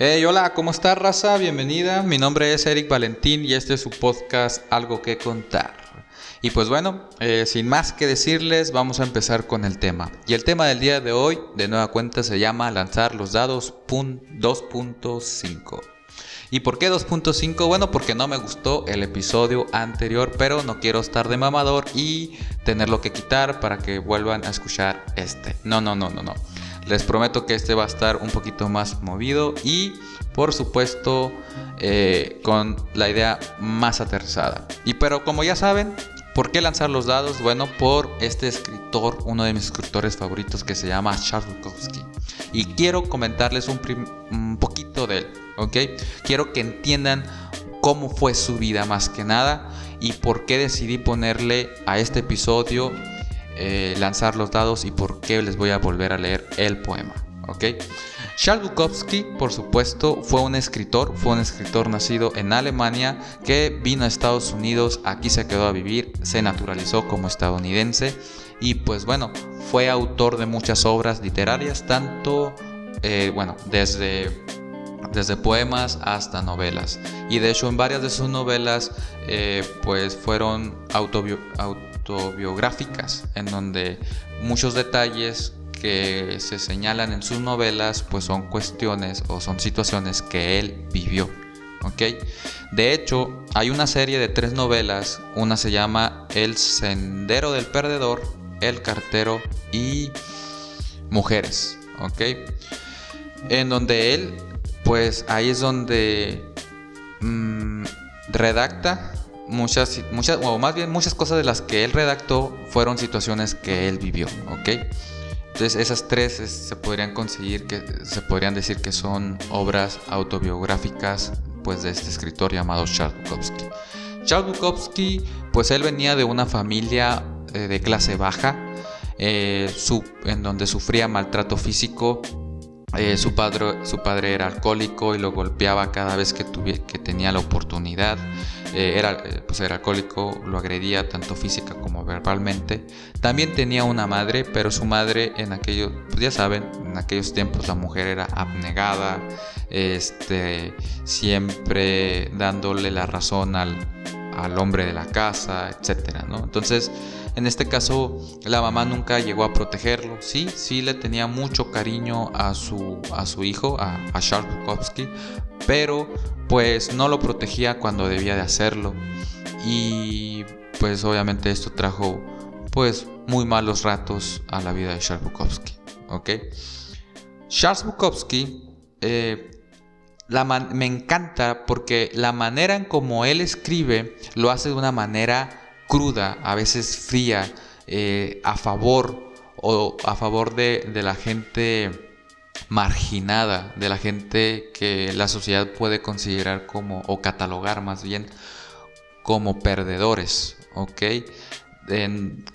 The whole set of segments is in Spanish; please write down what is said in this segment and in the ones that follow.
Hey, hola, ¿cómo está raza? Bienvenida. Mi nombre es Eric Valentín y este es su podcast Algo que contar. Y pues bueno, eh, sin más que decirles, vamos a empezar con el tema. Y el tema del día de hoy, de nueva cuenta, se llama lanzar los dados 2.5. ¿Y por qué 2.5? Bueno, porque no me gustó el episodio anterior, pero no quiero estar de mamador y tenerlo que quitar para que vuelvan a escuchar este. No, no, no, no, no. Les prometo que este va a estar un poquito más movido y por supuesto eh, con la idea más aterrizada. Y pero como ya saben, ¿por qué lanzar los dados? Bueno, por este escritor, uno de mis escritores favoritos que se llama Charles Bukowski. Y quiero comentarles un, un poquito de él, ¿ok? Quiero que entiendan cómo fue su vida más que nada y por qué decidí ponerle a este episodio eh, lanzar los dados y por qué les voy a volver a leer el poema. ¿ok? Charles Bukowski, por supuesto, fue un escritor, fue un escritor nacido en Alemania que vino a Estados Unidos, aquí se quedó a vivir, se naturalizó como estadounidense y pues bueno, fue autor de muchas obras literarias, tanto, eh, bueno, desde desde poemas hasta novelas. Y de hecho en varias de sus novelas eh, pues fueron autobiográficas autobiográficas, en donde muchos detalles que se señalan en sus novelas pues son cuestiones o son situaciones que él vivió. De hecho, hay una serie de tres novelas, una se llama El Sendero del Perdedor, El Cartero y Mujeres. En donde él, pues ahí es donde mm, redacta muchas, muchas, o más bien muchas cosas de las que él redactó fueron situaciones que él vivió, ¿ok? Entonces esas tres se podrían conseguir que se podrían decir que son obras autobiográficas pues de este escritor llamado Charles Bukowski. Charles Bukowski pues él venía de una familia eh, de clase baja eh, en donde sufría maltrato físico eh, su, padre, su padre era alcohólico y lo golpeaba cada vez que, que tenía la oportunidad. Eh, era, eh, pues era alcohólico, lo agredía tanto física como verbalmente. También tenía una madre, pero su madre en aquellos, pues ya saben, en aquellos tiempos la mujer era abnegada, este, siempre dándole la razón al, al hombre de la casa, etc. ¿no? Entonces, en este caso, la mamá nunca llegó a protegerlo. Sí, sí le tenía mucho cariño a su, a su hijo, a, a Bukowski, pero pues no lo protegía cuando debía de hacerlo. Y pues obviamente esto trajo pues muy malos ratos a la vida de Charles Bukowski. ¿ok? Charles Bukowski eh, me encanta porque la manera en como él escribe lo hace de una manera cruda, a veces fría, eh, a favor o a favor de, la gente marginada, de la gente que la sociedad puede considerar como, o catalogar más bien, como perdedores, ¿ok?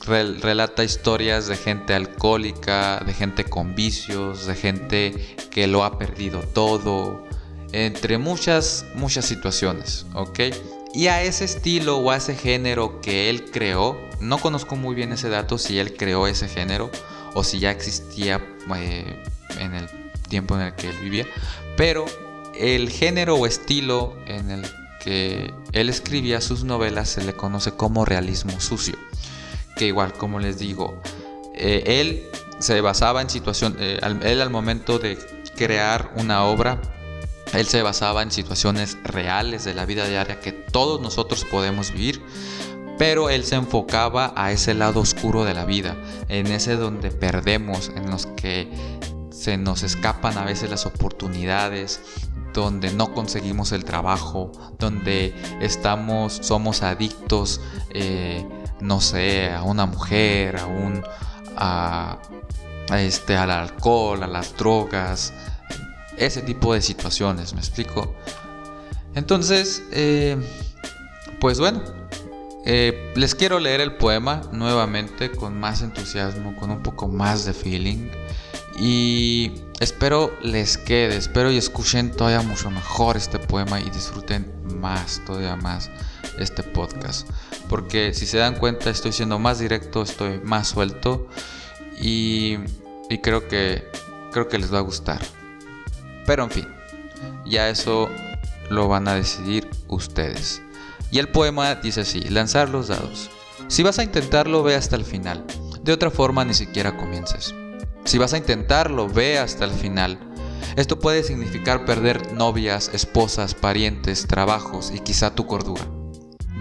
relata historias de gente alcohólica, de gente con vicios, de gente que lo ha perdido todo, entre muchas, muchas situaciones, ¿ok? Y a ese estilo o a ese género que él creó, no conozco muy bien ese dato si él creó ese género o si ya existía eh, en el tiempo en el que él vivía, pero el género o estilo en el que él escribía sus novelas se le conoce como realismo sucio, que igual como les digo, eh, él se basaba en situación, eh, él al momento de crear una obra él se basaba en situaciones reales de la vida diaria que todos nosotros podemos vivir, pero él se enfocaba a ese lado oscuro de la vida, en ese donde perdemos, en los que se nos escapan a veces las oportunidades, donde no conseguimos el trabajo, donde estamos, somos adictos, eh, no sé, a una mujer, a un, a, este, al alcohol, a las drogas, ese tipo de situaciones, ¿me explico? Entonces, eh, pues bueno, eh, les quiero leer el poema nuevamente con más entusiasmo, con un poco más de feeling. Y espero les quede, espero y escuchen todavía mucho mejor este poema y disfruten más, todavía más este podcast. Porque si se dan cuenta estoy siendo más directo, estoy más suelto y, y creo, que, creo que les va a gustar. Pero en fin, Ya eso lo van a decidir ustedes. Y el poema dice así, lanzar los dados. Si vas a intentarlo, ve hasta el final. De otra forma, ni siquiera comiences. Si vas a intentarlo, ve hasta el final. Esto puede significar perder novias, esposas, parientes, trabajos y quizá tu cordura.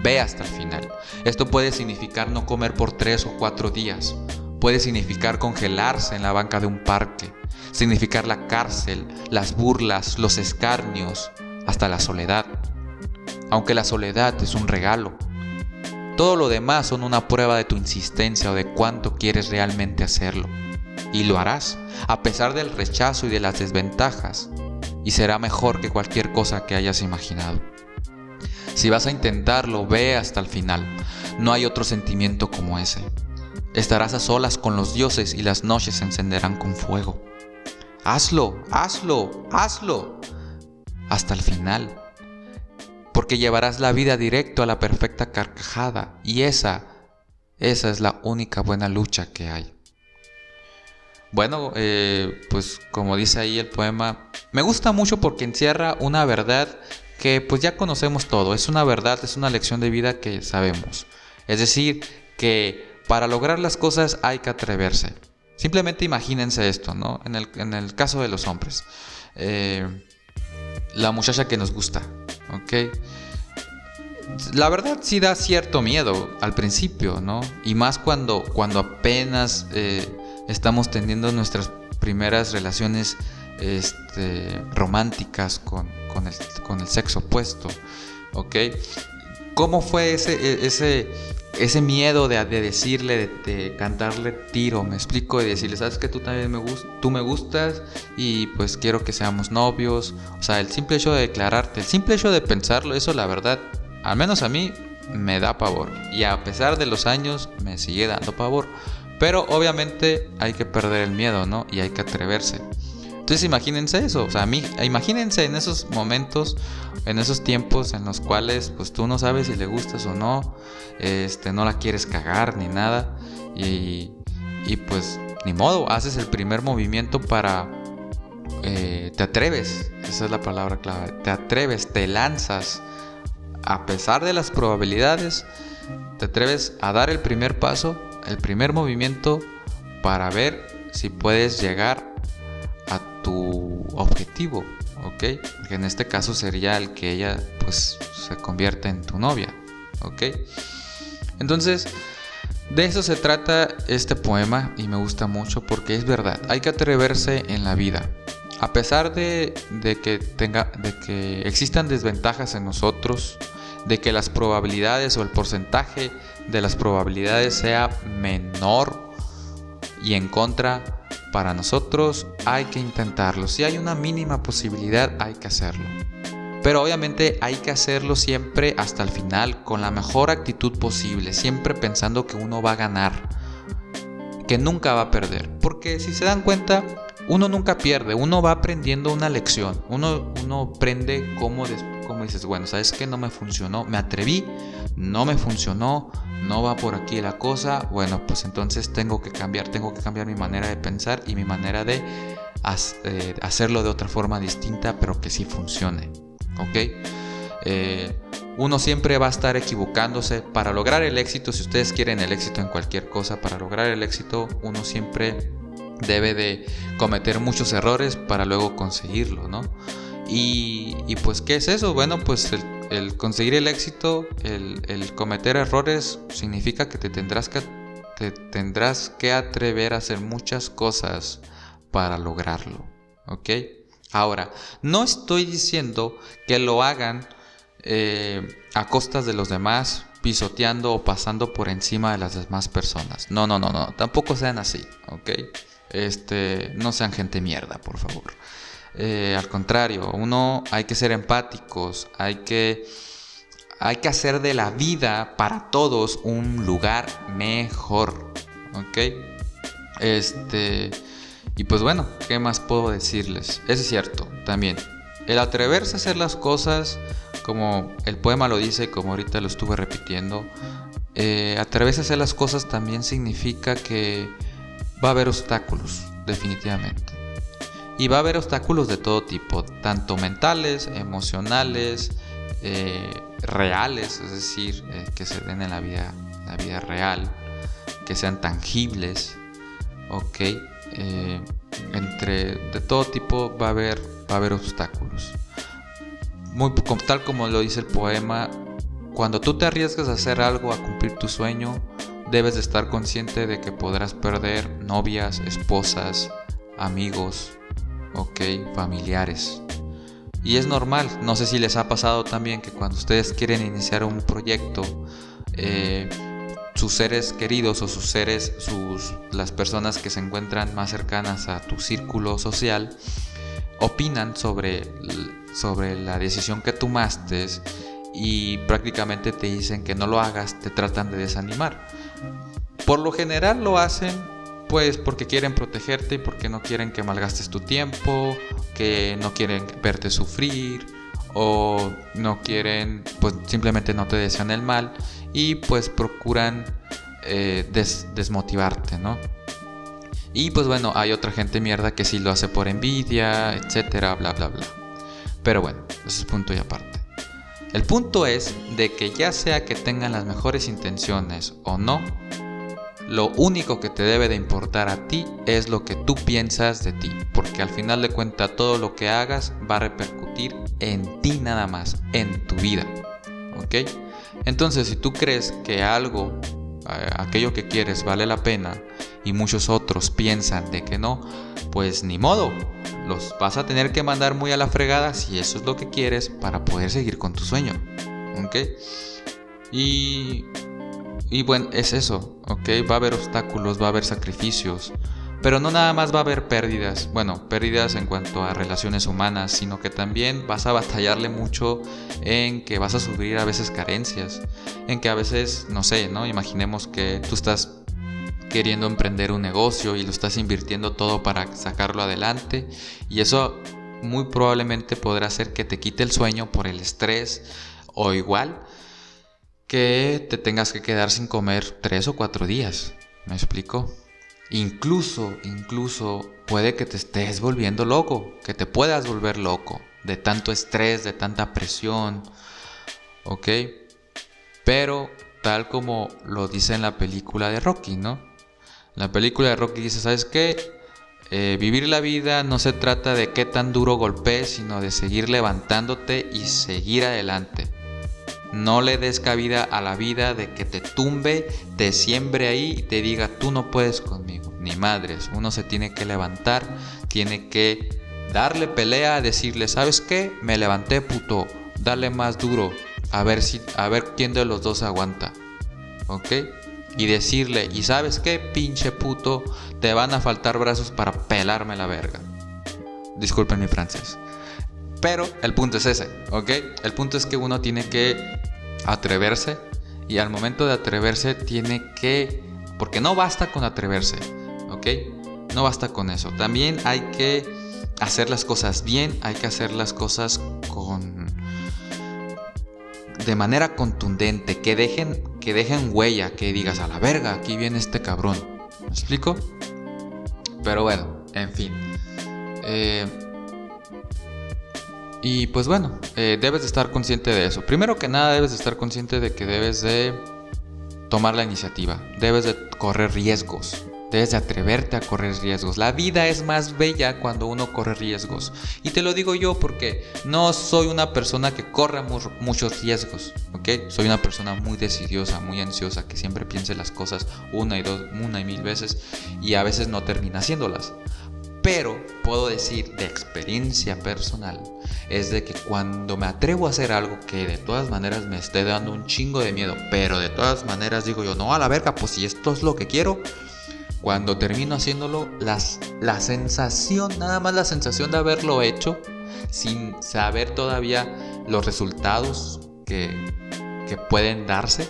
Ve hasta el final. Esto puede significar no comer por tres o cuatro días. Puede significar congelarse en la banca de un parque. Significar la cárcel, las burlas, los escarnios, hasta la soledad. Aunque la soledad es un regalo. Todo lo demás son una prueba de tu insistencia o de cuánto quieres realmente hacerlo. Y lo harás, a pesar del rechazo y de las desventajas. Y será mejor que cualquier cosa que hayas imaginado. Si vas a intentarlo, ve hasta el final. No hay otro sentimiento como ese. Estarás a solas con los dioses y las noches se encenderán con fuego. Hazlo, hazlo, hazlo. Hasta el final. Porque llevarás la vida directo a la perfecta carcajada. Y esa, esa es la única buena lucha que hay. Bueno, eh, pues como dice ahí el poema, me gusta mucho porque encierra una verdad que pues ya conocemos todo, es una verdad, es una lección de vida que sabemos. Es decir, que para lograr las cosas hay que atreverse. Simplemente imagínense esto, ¿no? En el, caso de los hombres. Eh, la muchacha que nos gusta, ¿ok? La verdad sí da cierto miedo al principio, ¿no? Y más cuando, cuando apenas eh, estamos teniendo nuestras primeras relaciones este, románticas con, el, sexo opuesto, ¿ok? ¿Cómo fue ese, e, ese, ese miedo de, decirle, de, cantarle tiro, me explico, de decirle, sabes que tú también me, tú me gustas y pues quiero que seamos novios, o sea, el simple hecho de declararte, el simple hecho de pensarlo, eso la verdad, al menos a mí me da pavor y a pesar de los años me sigue dando pavor, pero obviamente hay que perder el miedo, ¿no? Y hay que atreverse. Entonces imagínense eso, o sea, mí, imagínense en esos momentos, en esos tiempos en los cuales pues tú no sabes si le gustas o no, este, no la quieres cagar ni nada y, y pues ni modo, haces el primer movimiento para, eh, te atreves, esa es la palabra clave, te atreves, te lanzas, a pesar de las probabilidades, te atreves a dar el primer paso, el primer movimiento para ver si puedes llegar tu objetivo, ¿ok? Que en este caso sería el que ella pues se convierta en tu novia, ¿ok? Entonces, de eso se trata este poema y me gusta mucho porque es verdad, hay que atreverse en la vida. A pesar de, de, que, tenga, de que existan desventajas en nosotros, de que las probabilidades o el porcentaje de las probabilidades sea menor y en contra para nosotros hay que intentarlo. Si hay una mínima posibilidad, hay que hacerlo. Pero obviamente hay que hacerlo siempre hasta el final, con la mejor actitud posible, siempre pensando que uno va a ganar, que nunca va a perder. Porque si se dan cuenta, uno nunca pierde, uno va aprendiendo una lección, uno, uno aprende cómo, cómo dices, bueno, ¿sabes que No me funcionó, me atreví, no me funcionó, no va por aquí la cosa, bueno, pues entonces tengo que cambiar, tengo que cambiar mi manera de pensar y mi manera de eh, hacerlo de otra forma distinta, pero que sí funcione, ¿ok? Eh, uno siempre va a estar equivocándose para lograr el éxito, si ustedes quieren el éxito en cualquier cosa, para lograr el éxito uno siempre debe de cometer muchos errores para luego conseguirlo, ¿no? Y, pues, ¿qué es eso? Bueno, pues el el conseguir el éxito, el, cometer errores, significa que te tendrás que, te tendrás que atrever a hacer muchas cosas para lograrlo. ¿Ok? Ahora, no estoy diciendo que lo hagan eh, a costas de los demás, pisoteando o pasando por encima de las demás personas. No, no, no, no. Tampoco sean así. ¿Ok? Este, no sean gente mierda, por favor. Eh, al contrario, uno hay que ser empáticos, hay que, hay que hacer de la vida para todos un lugar mejor. ¿Ok? Este. Y pues bueno, ¿qué más puedo decirles? Es cierto, también. El atreverse a hacer las cosas, como el poema lo dice, como ahorita lo estuve repitiendo, eh, atreverse a hacer las cosas también significa que va a haber obstáculos, definitivamente. Y va a haber obstáculos de todo tipo, tanto mentales, emocionales, eh, reales, es decir, eh, que se den en la vida, la vida real, que sean tangibles, ok. Eh, entre de todo tipo va a haber, va a haber obstáculos. Muy, tal como lo dice el poema, cuando tú te arriesgas a hacer algo, a cumplir tu sueño, debes de estar consciente de que podrás perder novias, esposas, amigos, ok, familiares. Y es normal, no sé si les ha pasado también que cuando ustedes quieren iniciar un proyecto, eh, sus seres queridos o sus seres, sus, las personas que se encuentran más cercanas a tu círculo social, opinan sobre, sobre la decisión que tomaste y prácticamente te dicen que no lo hagas, te tratan de desanimar. Por lo general lo hacen pues porque quieren protegerte y porque no quieren que malgastes tu tiempo, que no quieren verte sufrir o no quieren, pues simplemente no te desean el mal y pues procuran eh, desmotivarte, ¿no? Y pues bueno, hay otra gente mierda que sí lo hace por envidia, etcétera, bla, bla, bla. Pero bueno, eso es punto y aparte. El punto es de que ya sea que tengan las mejores intenciones o no, lo único que te debe de importar a ti es lo que tú piensas de ti, porque al final de cuentas todo lo que hagas va a repercutir en ti nada más, en tu vida. ¿Ok? Entonces, si tú crees que algo, eh, aquello que quieres vale la pena y muchos otros piensan de que no, pues ni modo, los vas a tener que mandar muy a la fregada si eso es lo que quieres para poder seguir con tu sueño. ¿Ok? Y y bueno, es eso, ¿ok? Va a haber obstáculos, va a haber sacrificios, pero no nada más va a haber pérdidas, bueno, pérdidas en cuanto a relaciones humanas, sino que también vas a batallarle mucho en que vas a sufrir a veces carencias, en que a veces, no sé, ¿no? Imaginemos que tú estás queriendo emprender un negocio y lo estás invirtiendo todo para sacarlo adelante y eso muy probablemente podrá hacer que te quite el sueño por el estrés o igual que te tengas que quedar sin comer tres o cuatro días. ¿Me explico? Incluso, incluso puede que te estés volviendo loco, que te puedas volver loco de tanto estrés, de tanta presión, ¿ok? Pero tal como lo dice en la película de Rocky, ¿no? La película de Rocky dice, ¿sabes qué? Eh, vivir la vida no se trata de qué tan duro golpees, sino de seguir levantándote y seguir adelante. No le des cabida a la vida de que te tumbe, te siembre ahí y te diga tú no puedes conmigo. Ni madres, uno se tiene que levantar, tiene que darle pelea, decirle, ¿sabes qué? Me levanté puto, dale más duro, a ver si a ver quién de los dos aguanta. ¿Ok? Y decirle, ¿y sabes qué? Pinche puto, te van a faltar brazos para pelarme la verga. Disculpen mi francés. Pero el punto es ese, ¿ok? El punto es que uno tiene que atreverse y al momento de atreverse tiene que, porque no basta con atreverse, ¿ok? No basta con eso. También hay que hacer las cosas bien, hay que hacer las cosas con de manera contundente, que dejen que dejen huella, que digas a la verga, aquí viene este cabrón. ¿Me explico? Pero bueno, en fin. Eh, y pues bueno, eh, debes de estar consciente de eso. Primero que nada debes de estar consciente de que debes de tomar la iniciativa, debes de correr riesgos, debes de atreverte a correr riesgos. La vida es más bella cuando uno corre riesgos. Y te lo digo yo porque no soy una persona que corra muchos riesgos, ¿ok? Soy una persona muy decidiosa, muy ansiosa, que siempre piense las cosas una y dos, una y mil veces y a veces no termina haciéndolas. Pero puedo decir de experiencia personal es de que cuando me atrevo a hacer algo que de todas maneras me esté dando un chingo de miedo, pero de todas maneras digo yo, no a la verga, pues si esto es lo que quiero, cuando termino haciéndolo, las, la sensación, nada más la sensación de haberlo hecho, sin saber todavía los resultados que, que pueden darse,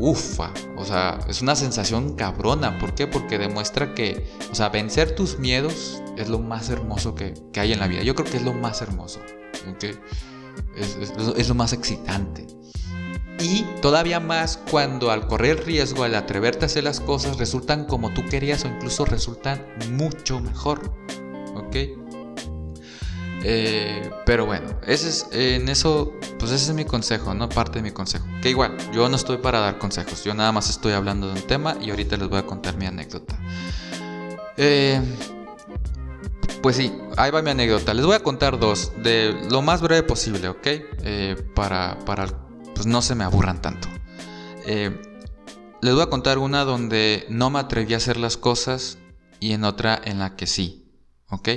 ufa, o sea, es una sensación cabrona. ¿Por qué? Porque demuestra que, o sea, vencer tus miedos es lo más hermoso que, hay en la vida. Yo creo que es lo más hermoso, ¿ok? Es, lo más excitante. Y todavía más cuando al correr riesgo, al atreverte a hacer las cosas, resultan como tú querías o incluso resultan mucho mejor, ¿ok? Eh, pero bueno, ese es, en eso, pues ese es mi consejo, ¿no? Parte de mi consejo. Que igual, yo no estoy para dar consejos, yo nada más estoy hablando de un tema y ahorita les voy a contar mi anécdota. Eh, pues sí, ahí va mi anécdota. Les voy a contar dos, de lo más breve posible, ¿ok? Eh, para, para, pues no se me aburran tanto. les voy a contar una donde no me atreví a hacer las cosas y en otra en la que sí, ¿ok?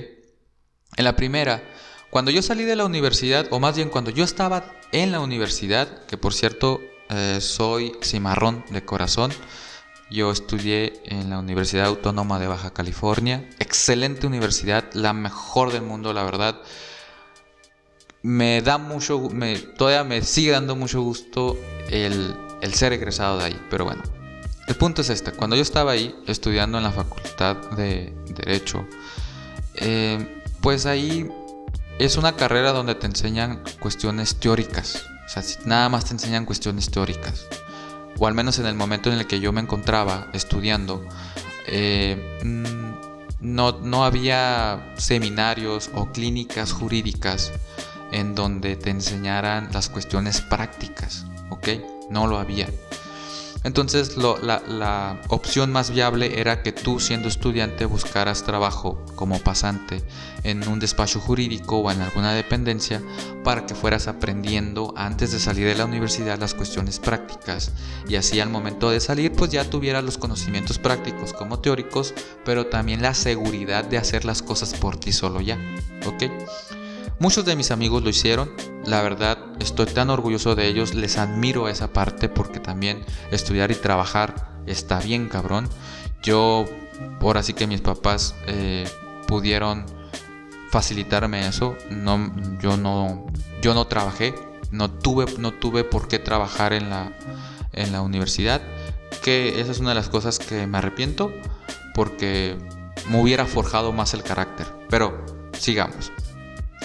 En la primera, cuando yo salí de la universidad, o más bien cuando yo estaba en la universidad, que por cierto eh, soy cimarrón de corazón, yo estudié en la Universidad Autónoma de Baja California, excelente universidad, la mejor del mundo, la verdad. Me da mucho, me, todavía me sigue dando mucho gusto el, ser egresado de ahí, pero bueno. El punto es este, cuando yo estaba ahí estudiando en la Facultad de Derecho, eh, pues ahí es una carrera donde te enseñan cuestiones teóricas. O sea, nada más te enseñan cuestiones teóricas. O al menos en el momento en el que yo me encontraba estudiando, eh, mm, no, no había seminarios o clínicas jurídicas en donde te enseñaran las cuestiones prácticas, ¿ok? No lo había. Entonces la, opción más viable era que tú siendo estudiante buscaras trabajo como pasante en un despacho jurídico o en alguna dependencia para que fueras aprendiendo antes de salir de la universidad las cuestiones prácticas y así al momento de salir pues ya tuvieras los conocimientos prácticos como teóricos pero también la seguridad de hacer las cosas por ti solo ya, ¿ok? Muchos de mis amigos lo hicieron, la verdad estoy tan orgulloso de ellos, les admiro esa parte porque también estudiar y trabajar está bien cabrón. Yo, por así que mis papás eh, pudieron facilitarme eso, no, yo no, yo no trabajé, no tuve, no tuve por qué trabajar en la, en la universidad, que esa es una de las cosas que me arrepiento porque me hubiera forjado más el carácter. Pero sigamos.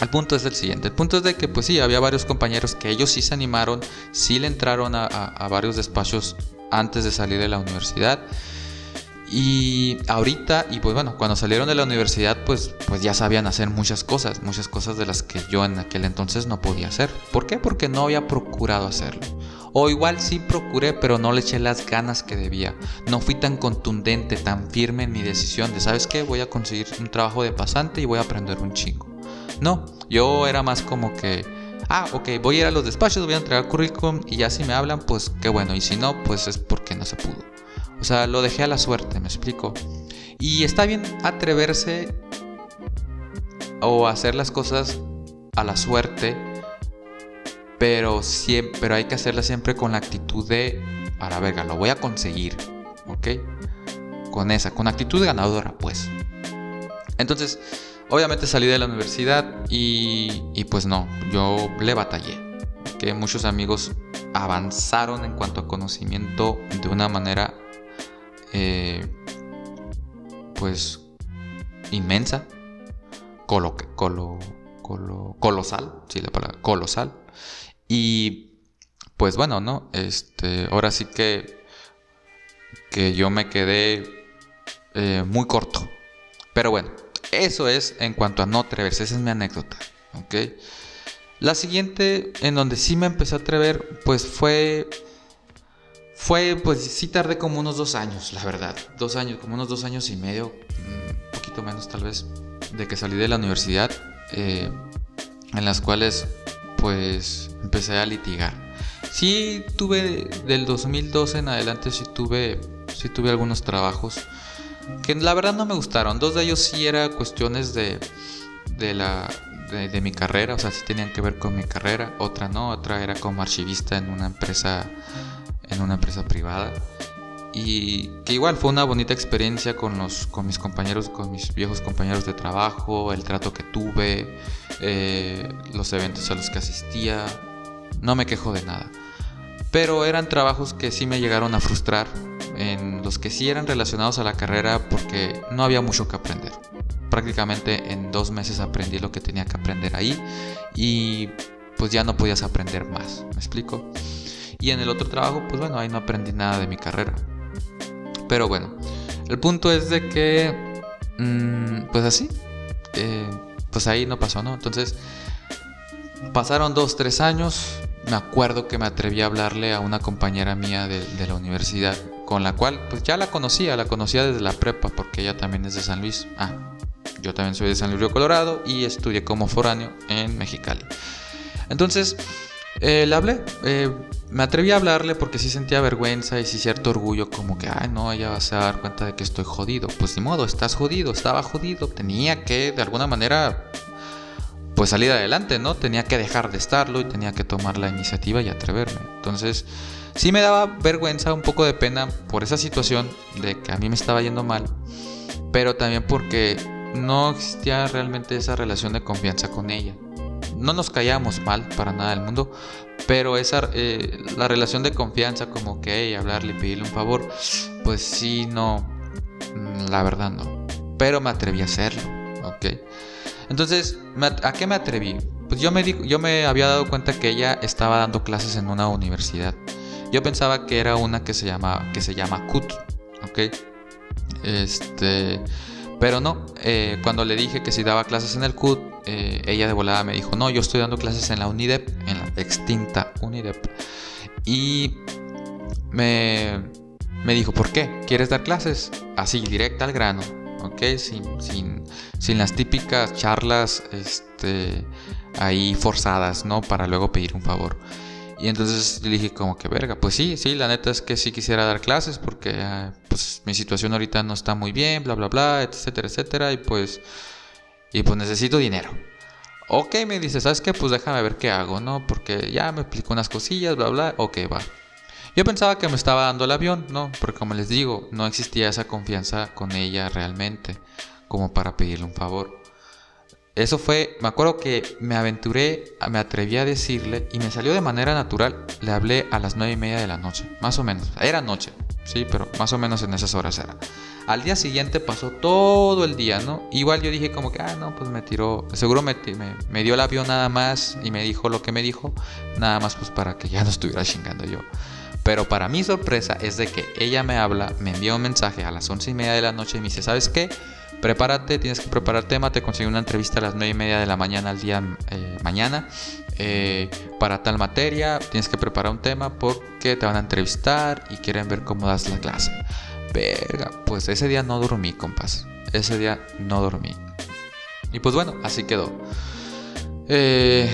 El punto es el siguiente, el punto es de que pues sí, había varios compañeros que ellos sí se animaron, sí le entraron a, varios despachos antes de salir de la universidad. Y ahorita, y pues bueno, cuando salieron de la universidad, pues, pues ya sabían hacer muchas cosas, muchas cosas de las que yo en aquel entonces no podía hacer. ¿Por qué? Porque no había procurado hacerlo. O igual sí procuré, pero no le eché las ganas que debía. No fui tan contundente, tan firme en mi decisión de, ¿sabes qué? Voy a conseguir un trabajo de pasante y voy a aprender un chingo. No, yo era más como que, ah, ok, voy a ir a los despachos, voy a entregar currículum y ya si me hablan, pues qué bueno. Y si no, pues es porque no se pudo. O sea, lo dejé a la suerte, me explico. Y está bien atreverse o hacer las cosas a la suerte, pero, siempre, pero hay que hacerlas siempre con la actitud de, a la verga, lo voy a conseguir, ¿ok? Con esa, con actitud ganadora, pues. Entonces, Obviamente salí de la universidad y, pues no, yo le batallé. Que muchos amigos avanzaron en cuanto a conocimiento de una manera eh, pues inmensa, colo, colo, colosal, sí la palabra, colosal. Y pues bueno, ¿no? Este, ahora sí que, que yo me quedé eh, muy corto. Pero bueno, eso es en cuanto a no atreverse, esa es mi anécdota. La siguiente, en donde sí me empecé a atrever, pues fue. Fue, pues sí tardé como unos dos años, la verdad. Dos años, como unos dos años y medio, un mm, poquito menos tal vez, de que salí de la universidad, eh, en las cuales, pues, empecé a litigar. Sí tuve, del 2012 en adelante, sí tuve, sí tuve algunos trabajos que la verdad no me gustaron. Dos de ellos sí eran cuestiones de, de, la, de, mi carrera, o sea, sí tenían que ver con mi carrera. Otra no, otra era como archivista en una empresa, en una empresa privada. Y que igual fue una bonita experiencia con, los, con mis compañeros, con mis viejos compañeros de trabajo, el trato que tuve, eh, los eventos a los que asistía. No me quejo de nada. Pero eran trabajos que sí me llegaron a frustrar en los que sí eran relacionados a la carrera porque no había mucho que aprender. Prácticamente en dos meses aprendí lo que tenía que aprender ahí y pues ya no podías aprender más, ¿me explico? Y en el otro trabajo, pues bueno, ahí no aprendí nada de mi carrera. Pero bueno, el punto es de que, mm, pues así, eh, pues ahí no pasó, ¿no? Entonces, pasaron dos, tres años. Me acuerdo que me atreví a hablarle a una compañera mía de, de la universidad, con la cual, pues ya la conocía, la conocía desde la prepa, porque ella también es de San Luis. Ah, yo también soy de San Luis Río Colorado y estudié como foráneo en Mexicali. Entonces, eh, le hablé, eh, me atreví a hablarle porque sí sentía vergüenza y sí cierto orgullo, como que, ay, no, ella va a dar cuenta de que estoy jodido. Pues ni modo, estás jodido, estaba jodido, tenía que de alguna manera, pues salir adelante, ¿no? Tenía que dejar de estarlo y tenía que tomar la iniciativa y atreverme. Entonces, sí me daba vergüenza, un poco de pena por esa situación de que a mí me estaba yendo mal, pero también porque no existía realmente esa relación de confianza con ella. No nos callamos mal para nada del mundo, pero esa eh, la relación de confianza, como que hablarle y pedirle un favor, pues sí, no, mm, la verdad no. Pero me atreví a hacerlo, ¿ok? Entonces, ¿a qué me atreví? Pues yo me, yo me había dado cuenta que ella estaba dando clases en una universidad. Yo pensaba que era una que se llama, que se llama CUT, ¿ok? Este pero no, eh, cuando le dije que si daba clases en el CUT, eh, ella de volada me dijo, no, yo estoy dando clases en la UNIDEP, en la extinta UNIDEP. Y me, me dijo, ¿por qué? ¿Quieres dar clases? Así, directa al grano, ¿ok? Sin, sin, sin las típicas charlas este, ahí forzadas, ¿no? Para luego pedir un favor. Y entonces le dije como que verga, pues sí, sí, la neta es que sí quisiera dar clases porque ah, pues mi situación ahorita no está muy bien, bla, bla, bla, etcétera, etcétera, y pues, y pues necesito dinero. Ok, me dice, ¿sabes qué? Pues déjame ver qué hago, ¿no? Porque ya me explicó unas cosillas, bla, bla, ok, va. Yo pensaba que me estaba dando el avión, ¿no? Porque como les digo, no existía esa confianza con ella realmente como para pedirle un favor. Eso fue, me acuerdo que me aventuré, me atreví a decirle y me salió de manera natural. Le hablé a las nueve y media de la noche, más o menos. Era noche, sí, pero más o menos en esas horas era. Al día siguiente pasó todo el día, ¿no? Igual yo dije como que, ah, no, pues me tiró, seguro me, dio el avión nada más y me dijo lo que me dijo, nada más pues para que ya no estuviera chingando yo. Pero para mi sorpresa es de que ella me habla, me envía un mensaje a las once y media de la noche y me dice, ¿sabes qué? Prepárate, tienes que preparar tema, te consigo una entrevista a las 9 y media de la mañana al día eh, mañana eh, para tal materia, tienes que preparar un tema porque te van a entrevistar y quieren ver cómo das la clase. Verga, pues ese día no dormí, compas. Ese día no dormí. Y pues bueno, así quedó. Eh,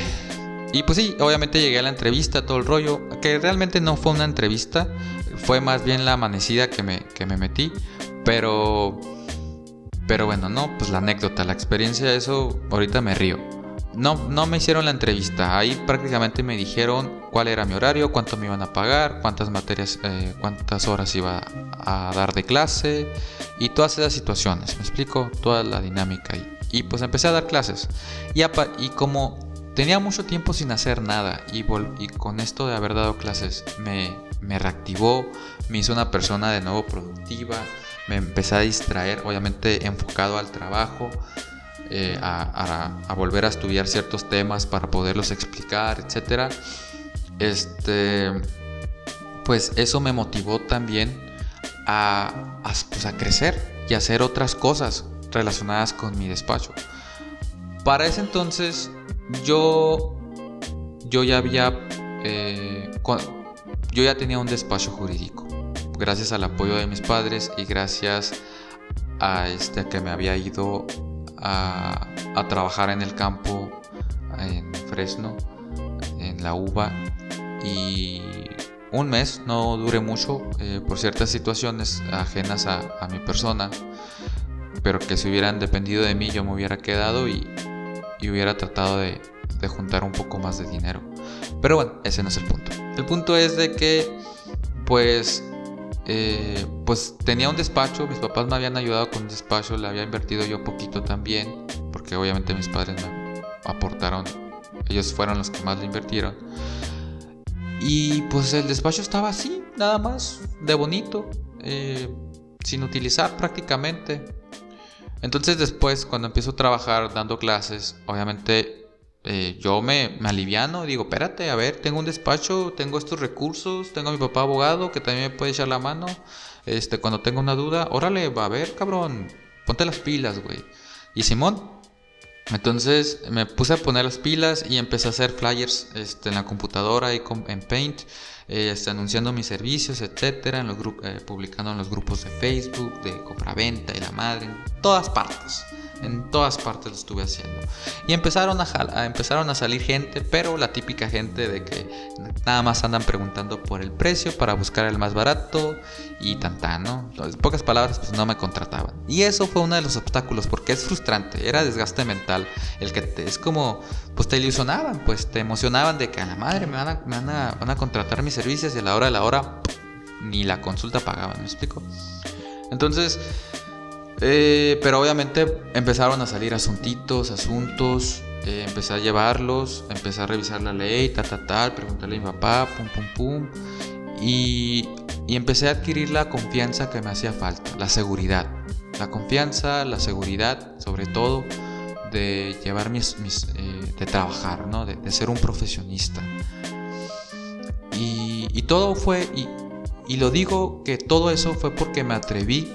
y pues sí, obviamente llegué a la entrevista, todo el rollo, que realmente no fue una entrevista, fue más bien la amanecida que me, que me metí, pero pero bueno, no, pues la anécdota, la experiencia, eso ahorita me río. No, no me hicieron la entrevista, ahí prácticamente me dijeron cuál era mi horario, cuánto me iban a pagar, cuántas materias, eh, cuántas horas iba a dar de clase y todas esas situaciones, me explico, toda la dinámica. Y, y pues empecé a dar clases. Y, y como tenía mucho tiempo sin hacer nada y, y con esto de haber dado clases me, me reactivó, me hizo una persona de nuevo productiva me empecé a distraer, obviamente enfocado al trabajo, eh, a, volver a estudiar ciertos temas para poderlos explicar, etc. Este, pues eso me motivó también a, pues a crecer y hacer otras cosas relacionadas con mi despacho. Para ese entonces yo, yo ya había, eh, yo ya tenía un despacho jurídico gracias al apoyo de mis padres y gracias a este que me había ido a, trabajar en el campo en Fresno, en la uva y un mes, no duré mucho eh, por ciertas situaciones ajenas a, mi persona, pero que si hubieran dependido de mí yo me hubiera quedado y, hubiera tratado de, de juntar un poco más de dinero. Pero bueno, ese no es el punto. El punto es de que pues eh, pues tenía un despacho, mis papás me habían ayudado con un despacho, le había invertido yo poquito también, porque obviamente mis padres me aportaron, ellos fueron los que más le invirtieron. Y pues el despacho estaba así, nada más, de bonito, eh, sin utilizar prácticamente. Entonces después, cuando empiezo a trabajar dando clases, obviamente eh, yo me, me aliviano, digo, espérate, a ver, tengo un despacho, tengo estos recursos, tengo a mi papá abogado que también me puede echar la mano. Este, cuando tengo una duda, órale, va a ver, cabrón, ponte las pilas, güey. Y Simón, Entonces me puse a poner las pilas y empecé a hacer flyers este, en la computadora y en Paint, eh, este, anunciando mis servicios, etcétera, en los eh, publicando en los grupos de Facebook, de compraventa y la madre, en todas partes. Todas partes lo estuve haciendo. Y empezaron a, empezaron a salir gente, pero la típica gente de que nada más andan preguntando por el precio para buscar el más barato y tan tan, ¿no? En pocas palabras, pues no me contrataban. Y eso fue uno de los obstáculos porque es frustrante, era desgaste mental. El que te, es como, pues te ilusionaban, pues te emocionaban de que a la madre me van a, van a, van a contratar mis servicios y a la hora de la hora ni la consulta pagaban, ¿me explico? Entonces, eh, pero obviamente empezaron a salir asuntitos, asuntos. Eh, empecé a llevarlos, empecé a revisar la ley, ta, ta, tal, preguntarle a mi papá, pum, pum, pum. Y, y empecé a adquirir la confianza que me hacía falta, la seguridad. La confianza, la seguridad, sobre todo, de llevar mis, mis eh, de trabajar, ¿no? De, de, ser un profesionista. Y, y todo fue, y, y lo digo que todo eso fue porque me atreví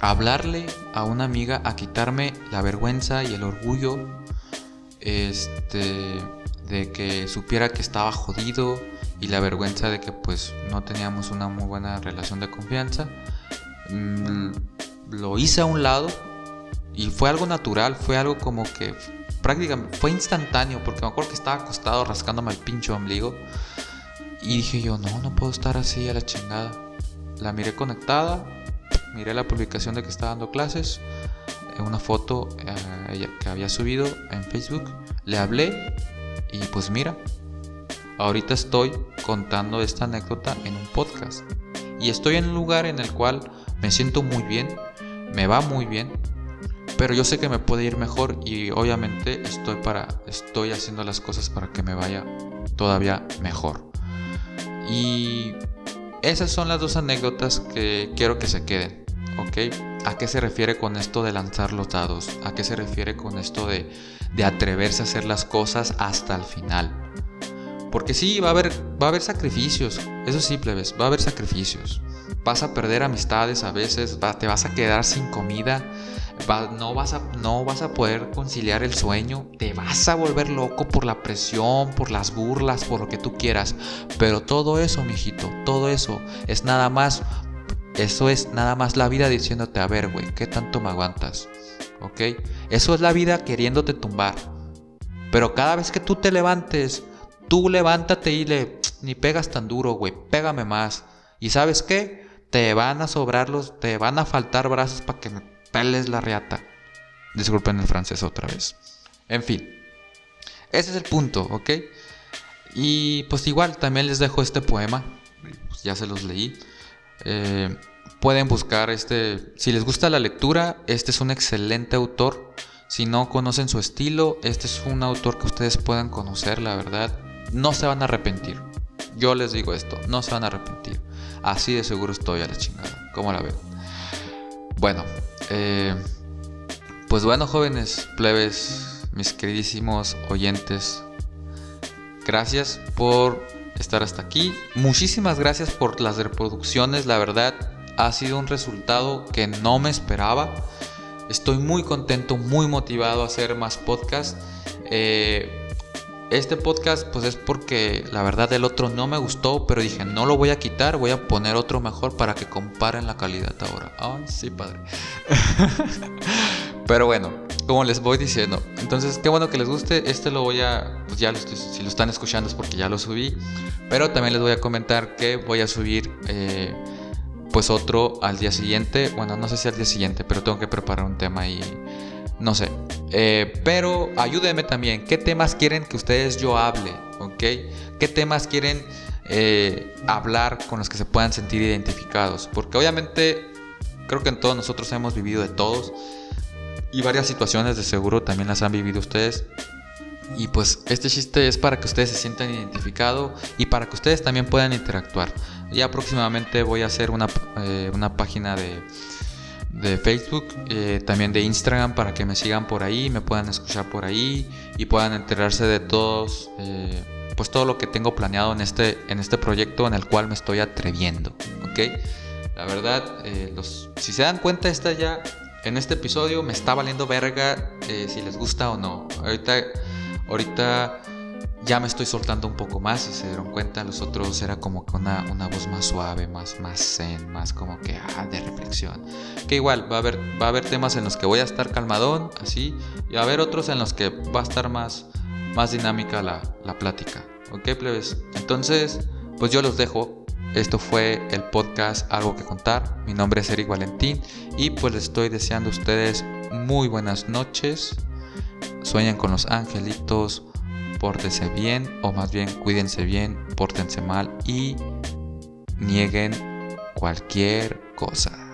hablarle a una amiga a quitarme la vergüenza y el orgullo este de que supiera que estaba jodido y la vergüenza de que pues no teníamos una muy buena relación de confianza. Mm, lo hice a un lado y fue algo natural fue algo como que prácticamente fue instantáneo porque me acuerdo que estaba acostado rascándome el pincho ombligo y dije yo no no puedo estar así a la chingada la miré conectada miré la publicación de que estaba dando clases, eh, una foto eh, que había subido en Facebook, le hablé y pues mira, ahorita estoy contando esta anécdota en un podcast y estoy en un lugar en el cual me siento muy bien, me va muy bien, pero yo sé que me puede ir mejor y obviamente estoy para estoy haciendo las cosas para que me vaya todavía mejor. Y esas son las dos anécdotas que quiero que se queden, ¿ok? ¿A qué se refiere con esto de lanzar los dados? ¿A qué se refiere con esto de, de atreverse a hacer las cosas hasta el final? Porque sí, va a haber, va a haber sacrificios, eso sí, plebes, va a haber sacrificios. Vas a perder amistades a veces, te vas a quedar sin comida, no, vas a, no vas a poder conciliar el sueño, te vas a volver loco por la presión, por las burlas, por lo que tú quieras. Pero todo eso, mijito, todo eso es nada más, eso es nada más la vida diciéndote, a ver, güey, ¿qué tanto me aguantas? ¿Ok? Eso es la vida queriéndote tumbar. Pero cada vez que tú te levantes, tú levántate y le, ni pegas tan duro, güey, pégame más. ¿Y sabes qué? Te van a sobrar los, te van a faltar brazos para que me es la reata. Disculpen el francés otra vez. En fin, ese es el punto, ¿ok? Y pues igual también les dejo este poema, pues ya se los leí. Eh, pueden buscar este, si les gusta la lectura, este es un excelente autor. Si no conocen su estilo, este es un autor que ustedes puedan conocer, la verdad. No se van a arrepentir. Yo les digo esto, no se van a arrepentir. Así de seguro estoy a la chingada. ¿Cómo la ven? Bueno, eh, pues bueno, jóvenes plebes, mis queridísimos oyentes, gracias por estar hasta aquí. Muchísimas gracias por las reproducciones, la verdad ha sido un resultado que no me esperaba. Estoy muy contento, muy motivado a hacer más podcasts. Eh, este podcast pues es porque la verdad el otro no me gustó, pero dije no lo voy a quitar, voy a poner otro mejor para que comparen la calidad ahora. Ay, sí, padre. pero bueno, como les voy diciendo, entonces qué bueno que les guste. Este lo voy a, pues ya si lo están escuchando es porque ya lo subí, pero también les voy a comentar que voy a subir eh, pues otro al día siguiente. Bueno, no sé si al día siguiente, pero tengo que preparar un tema y no sé. Eh, pero ayúdenme también. ¿Qué temas quieren que ustedes yo hable? ¿Ok? ¿Qué temas quieren eh, hablar con los que se puedan sentir identificados? Porque obviamente creo que en todos nosotros hemos vivido de todos. Y varias situaciones de seguro también las han vivido ustedes. Y pues este chiste es para que ustedes se sientan identificados y para que ustedes también puedan interactuar. Ya próximamente voy a hacer una, eh, una página de de Facebook, eh, también de Instagram para que me sigan por ahí, me puedan escuchar por ahí y puedan enterarse de todos, eh, pues todo lo que tengo planeado en este, en este proyecto en el cual me estoy atreviendo, ¿ok? La verdad, eh, los, si se dan cuenta, esta ya en este episodio me está valiendo verga eh, si les gusta o no. Ahorita, ahorita ya me estoy soltando un poco más, si se dieron cuenta, los otros era como que una, una voz más suave, más, más zen, más como que ah, de reflexión. Que igual va a, haber, va a haber temas en los que voy a estar calmadón, así, y va a haber otros en los que va a estar más, más dinámica la, la plática. ¿Ok, plebes? Entonces, pues yo los dejo. Esto fue el podcast Algo que contar. Mi nombre es Eric Valentín y pues les estoy deseando a ustedes muy buenas noches. Sueñan con los angelitos pórtense bien, o más bien cuídense bien, pórtense mal y nieguen cualquier cosa.